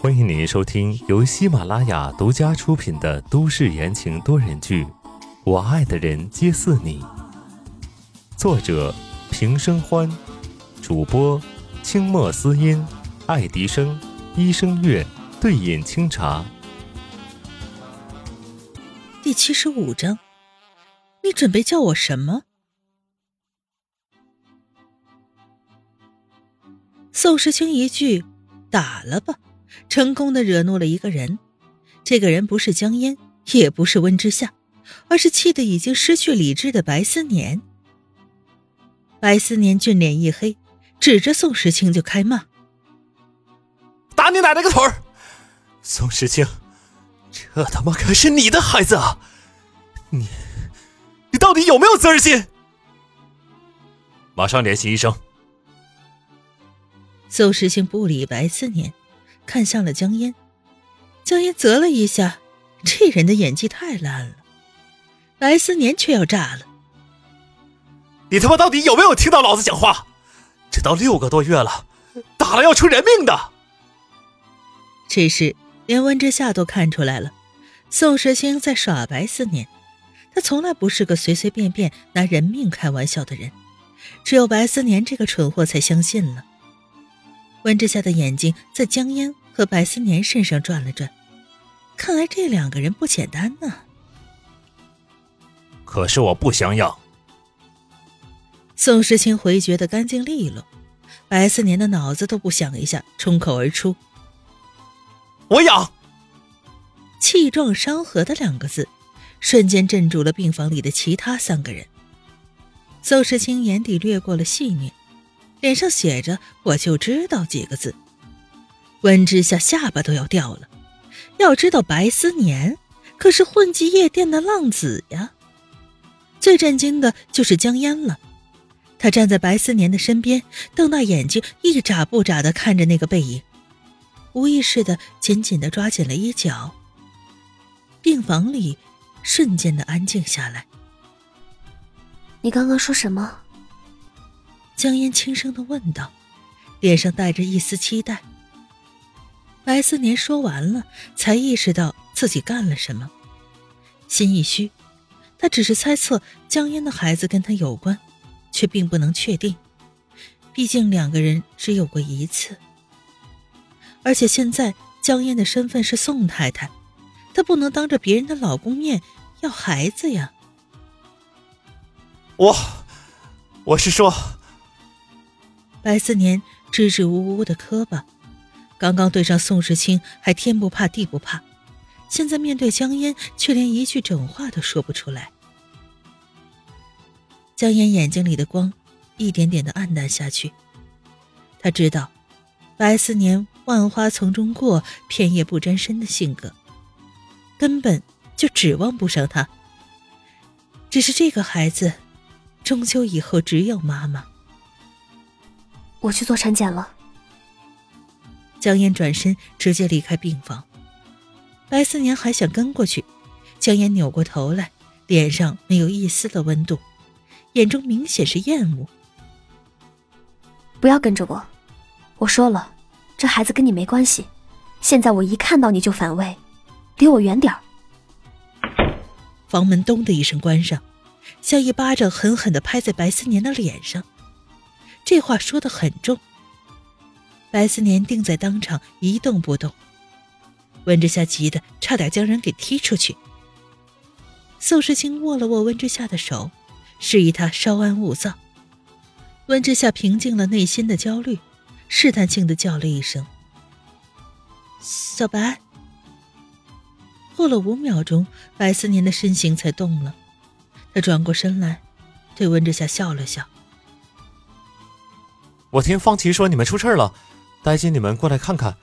欢迎您收听由喜马拉雅独家出品的都市言情多人剧《我爱的人皆似你》，作者平生欢，主播清墨思音、爱迪生、一生月、对饮清茶。第七十五章，你准备叫我什么？宋时清一句“打了吧”。成功的惹怒了一个人，这个人不是江烟，也不是温之夏，而是气得已经失去理智的白思年。白思年俊脸一黑，指着宋时清就开骂：“打你奶奶个腿儿！宋时清，这他妈可是你的孩子啊！你，你到底有没有责任心？马上联系医生。”宋时清不理白思年。看向了江烟，江烟啧了一下，这人的演技太烂了。白思年却要炸了：“你他妈到底有没有听到老子讲话？这都六个多月了，打了要出人命的。”这时，连温之夏都看出来了，宋时清在耍白思年。他从来不是个随随便便拿人命开玩笑的人，只有白思年这个蠢货才相信了。温之夏的眼睛在江烟和白思年身上转了转，看来这两个人不简单呢。可是我不想养。宋时清回绝的干净利落，白思年的脑子都不想一下，冲口而出：“我养。”气壮山河的两个字，瞬间镇住了病房里的其他三个人。宋时清眼底掠过了戏谑。脸上写着“我就知道”几个字，温之夏下巴都要掉了。要知道，白思年可是混迹夜店的浪子呀。最震惊的就是江烟了，他站在白思年的身边，瞪大眼睛，一眨不眨的看着那个背影，无意识的紧紧的抓紧了衣角。病房里瞬间的安静下来。你刚刚说什么？江烟轻声的问道，脸上带着一丝期待。白思年说完了，才意识到自己干了什么，心一虚。他只是猜测江烟的孩子跟他有关，却并不能确定，毕竟两个人只有过一次。而且现在江烟的身份是宋太太，她不能当着别人的老公面要孩子呀。我，我是说。白思年支支吾吾的磕巴，刚刚对上宋时清还天不怕地不怕，现在面对江烟却连一句整话都说不出来。江烟眼睛里的光一点点的暗淡下去，他知道白思年万花丛中过，片叶不沾身的性格，根本就指望不上他。只是这个孩子，终究以后只有妈妈。我去做产检了。江烟转身直接离开病房，白思年还想跟过去，江烟扭过头来，脸上没有一丝的温度，眼中明显是厌恶。不要跟着我，我说了，这孩子跟你没关系。现在我一看到你就反胃，离我远点儿。房门咚的一声关上，像一巴掌狠狠的拍在白思年的脸上。这话说的很重。白思年定在当场一动不动，温之夏急得差点将人给踢出去。宋时清握了握温之夏的手，示意他稍安勿躁。温之夏平静了内心的焦虑，试探性的叫了一声：“小白。”过了五秒钟，白思年的身形才动了，他转过身来，对温之夏笑了笑。我听方琦说你们出事了，担心你们过来看看。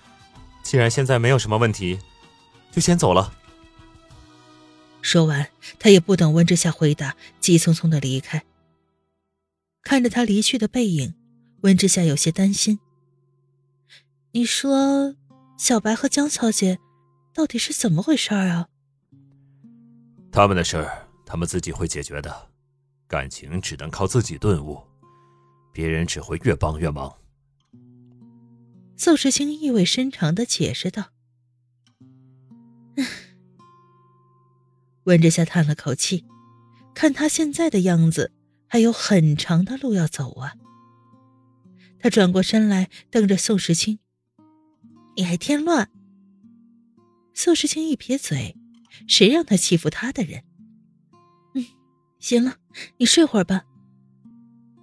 既然现在没有什么问题，就先走了。说完，他也不等温之夏回答，急匆匆的离开。看着他离去的背影，温之夏有些担心。你说，小白和江小姐到底是怎么回事啊？他们的事儿，他们自己会解决的，感情只能靠自己顿悟。别人只会越帮越忙。宋时清意味深长的解释道：“温之夏叹了口气，看他现在的样子，还有很长的路要走啊。”他转过身来，瞪着宋时清：“你还添乱？”宋时清一撇嘴：“谁让他欺负他的人？”“嗯，行了，你睡会儿吧。”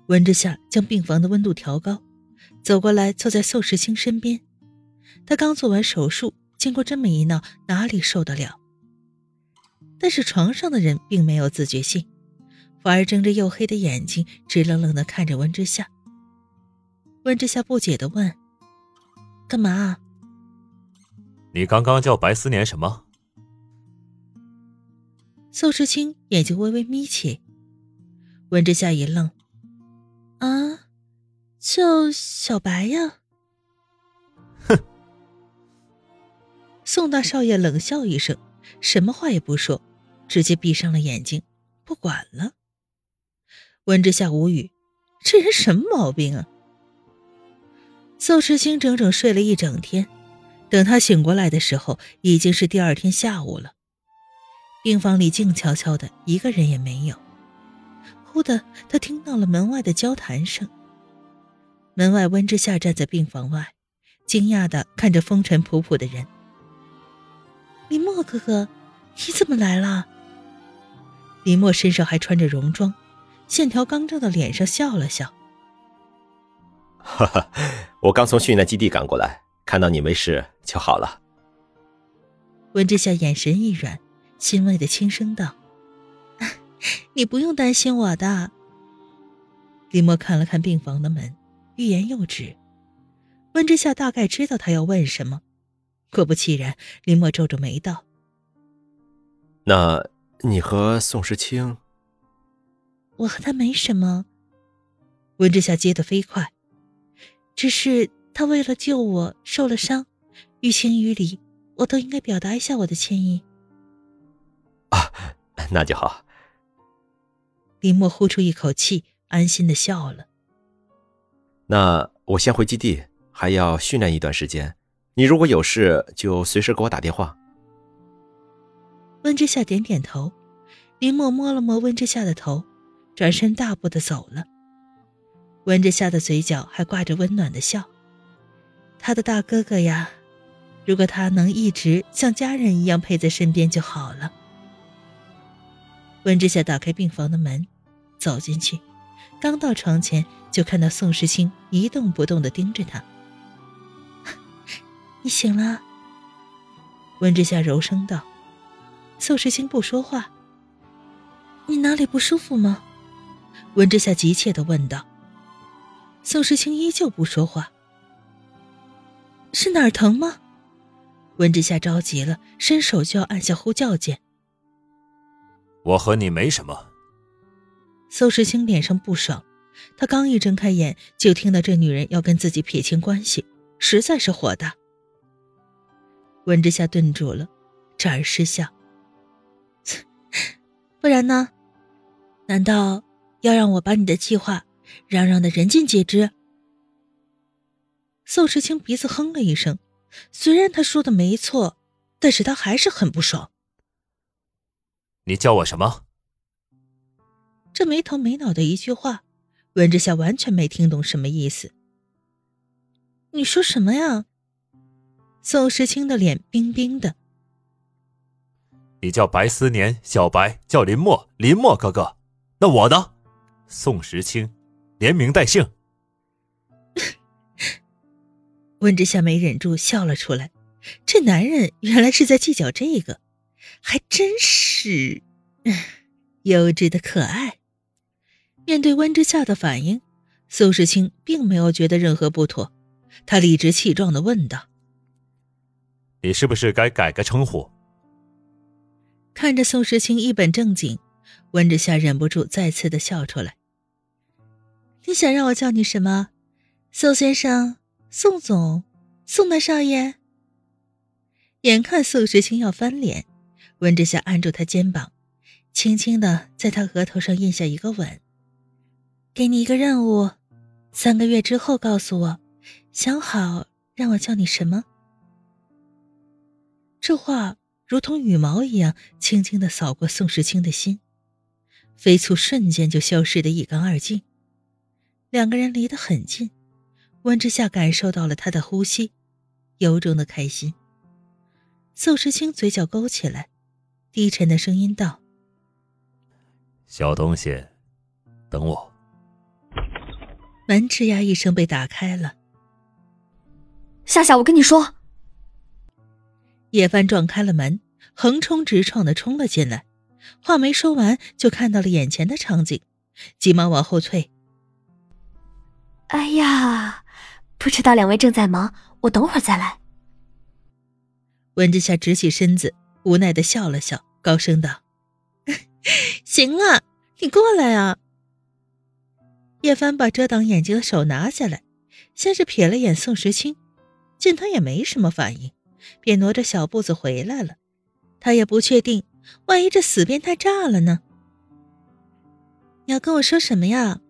温之夏将病房的温度调高，走过来坐在宋时清身边。他刚做完手术，经过这么一闹，哪里受得了？但是床上的人并没有自觉性，反而睁着黝黑的眼睛，直愣愣的看着温之夏。温之夏不解的问：“干嘛？”你刚刚叫白思年什么？宋时清眼睛微微眯起，温之夏一愣：“啊，叫小白呀？”哼！宋大少爷冷笑一声，什么话也不说，直接闭上了眼睛，不管了。温之夏无语，这人什么毛病啊？宋时清整整睡了一整天，等他醒过来的时候，已经是第二天下午了。病房里静悄悄的，一个人也没有。忽的，他听到了门外的交谈声。门外，温之夏站在病房外，惊讶的看着风尘仆仆的人。林墨哥哥，你怎么来了？林墨身上还穿着戎装，线条刚正的脸上笑了笑。哈哈，我刚从训练基地赶过来，看到你没事就好了。温之夏眼神一软，欣慰的轻声道：“你不用担心我的。”林墨看了看病房的门，欲言又止。温之夏大概知道他要问什么，果不其然，林墨皱皱眉道：“那你和宋时清？”我和他没什么。温之夏接得飞快。只是他为了救我受了伤，于情于理，我都应该表达一下我的歉意。啊，那就好。林墨呼出一口气，安心的笑了。那我先回基地，还要训练一段时间。你如果有事，就随时给我打电话。温之夏点点头，林墨摸了摸温之夏的头，转身大步的走了。温之夏的嘴角还挂着温暖的笑。他的大哥哥呀，如果他能一直像家人一样陪在身边就好了。温之夏打开病房的门，走进去，刚到床前就看到宋时清一动不动的盯着他。你醒了？温之夏柔声道。宋时清不说话。你哪里不舒服吗？温之夏急切的问道。宋时清依旧不说话。是哪儿疼吗？温之夏着急了，伸手就要按下呼叫键。我和你没什么。宋时清脸上不爽，他刚一睁开眼，就听到这女人要跟自己撇清关系，实在是火大。温之夏顿住了，转而失笑。不然呢？难道要让我把你的计划？嚷嚷的人尽皆知。宋时清鼻子哼了一声，虽然他说的没错，但是他还是很不爽。你叫我什么？这没头没脑的一句话，温之夏完全没听懂什么意思。你说什么呀？宋时清的脸冰冰的。你叫白思年，小白叫林墨，林墨哥哥。那我呢？宋时清。连名带姓，温之夏没忍住笑了出来。这男人原来是在计较这个，还真是幼稚的可爱。面对温之夏的反应，宋时清并没有觉得任何不妥，他理直气壮的问道：“你是不是该改个称呼？”看着宋时清一本正经，温之夏忍不住再次的笑出来。你想让我叫你什么？宋先生、宋总、宋大少爷。眼看宋时清要翻脸，温之夏按住他肩膀，轻轻的在他额头上印下一个吻。给你一个任务，三个月之后告诉我，想好让我叫你什么？”这话如同羽毛一样，轻轻的扫过宋时清的心，飞簇瞬间就消失的一干二净。两个人离得很近，温之夏感受到了他的呼吸，由衷的开心。宋时清嘴角勾起来，低沉的声音道：“小东西，等我。”门吱呀一声被打开了。夏夏，我跟你说。叶帆撞开了门，横冲直撞的冲了进来，话没说完就看到了眼前的场景，急忙往后退。哎呀，不知道两位正在忙，我等会儿再来。温之夏直起身子，无奈的笑了笑，高声道：“ 行了，你过来啊。”叶帆把遮挡眼睛的手拿下来，先是瞥了眼宋时清，见他也没什么反应，便挪着小步子回来了。他也不确定，万一这死变态炸了呢？你要跟我说什么呀？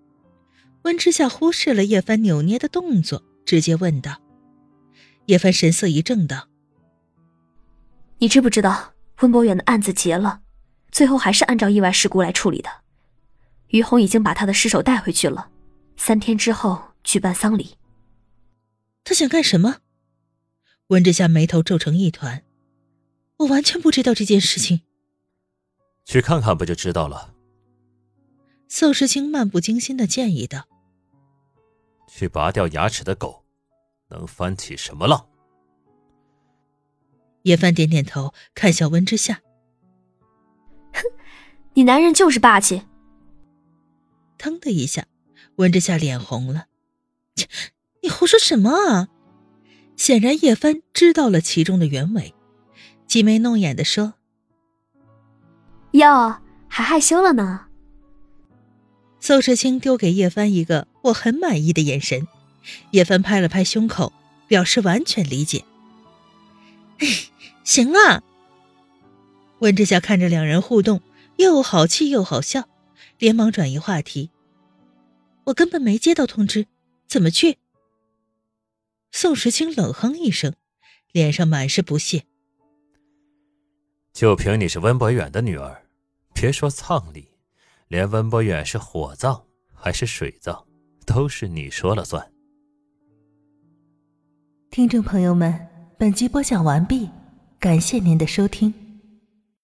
温之夏忽视了叶帆扭捏的动作，直接问道。叶帆神色一正道。你知不知道温博远的案子结了，最后还是按照意外事故来处理的。于红已经把他的尸首带回去了，三天之后举办丧礼。他想干什么？温之夏眉头皱成一团，我完全不知道这件事情。去看看不就知道了。宋时清漫不经心的建议道：“去拔掉牙齿的狗，能翻起什么浪？”叶帆点点头，看向温之夏。哼，你男人就是霸气。腾的一下，温之夏脸红了。切，你胡说什么啊？显然叶帆知道了其中的原委，挤眉弄眼的说：“哟，还害羞了呢。”宋时清丢给叶帆一个我很满意的眼神，叶帆拍了拍胸口，表示完全理解。行啊。温之夏看着两人互动，又好气又好笑，连忙转移话题：“我根本没接到通知，怎么去？”宋时清冷哼一声，脸上满是不屑：“就凭你是温博远的女儿，别说葬礼，连温博远是火葬还是水葬，都是你说了算。”听众朋友们。本集播讲完毕，感谢您的收听。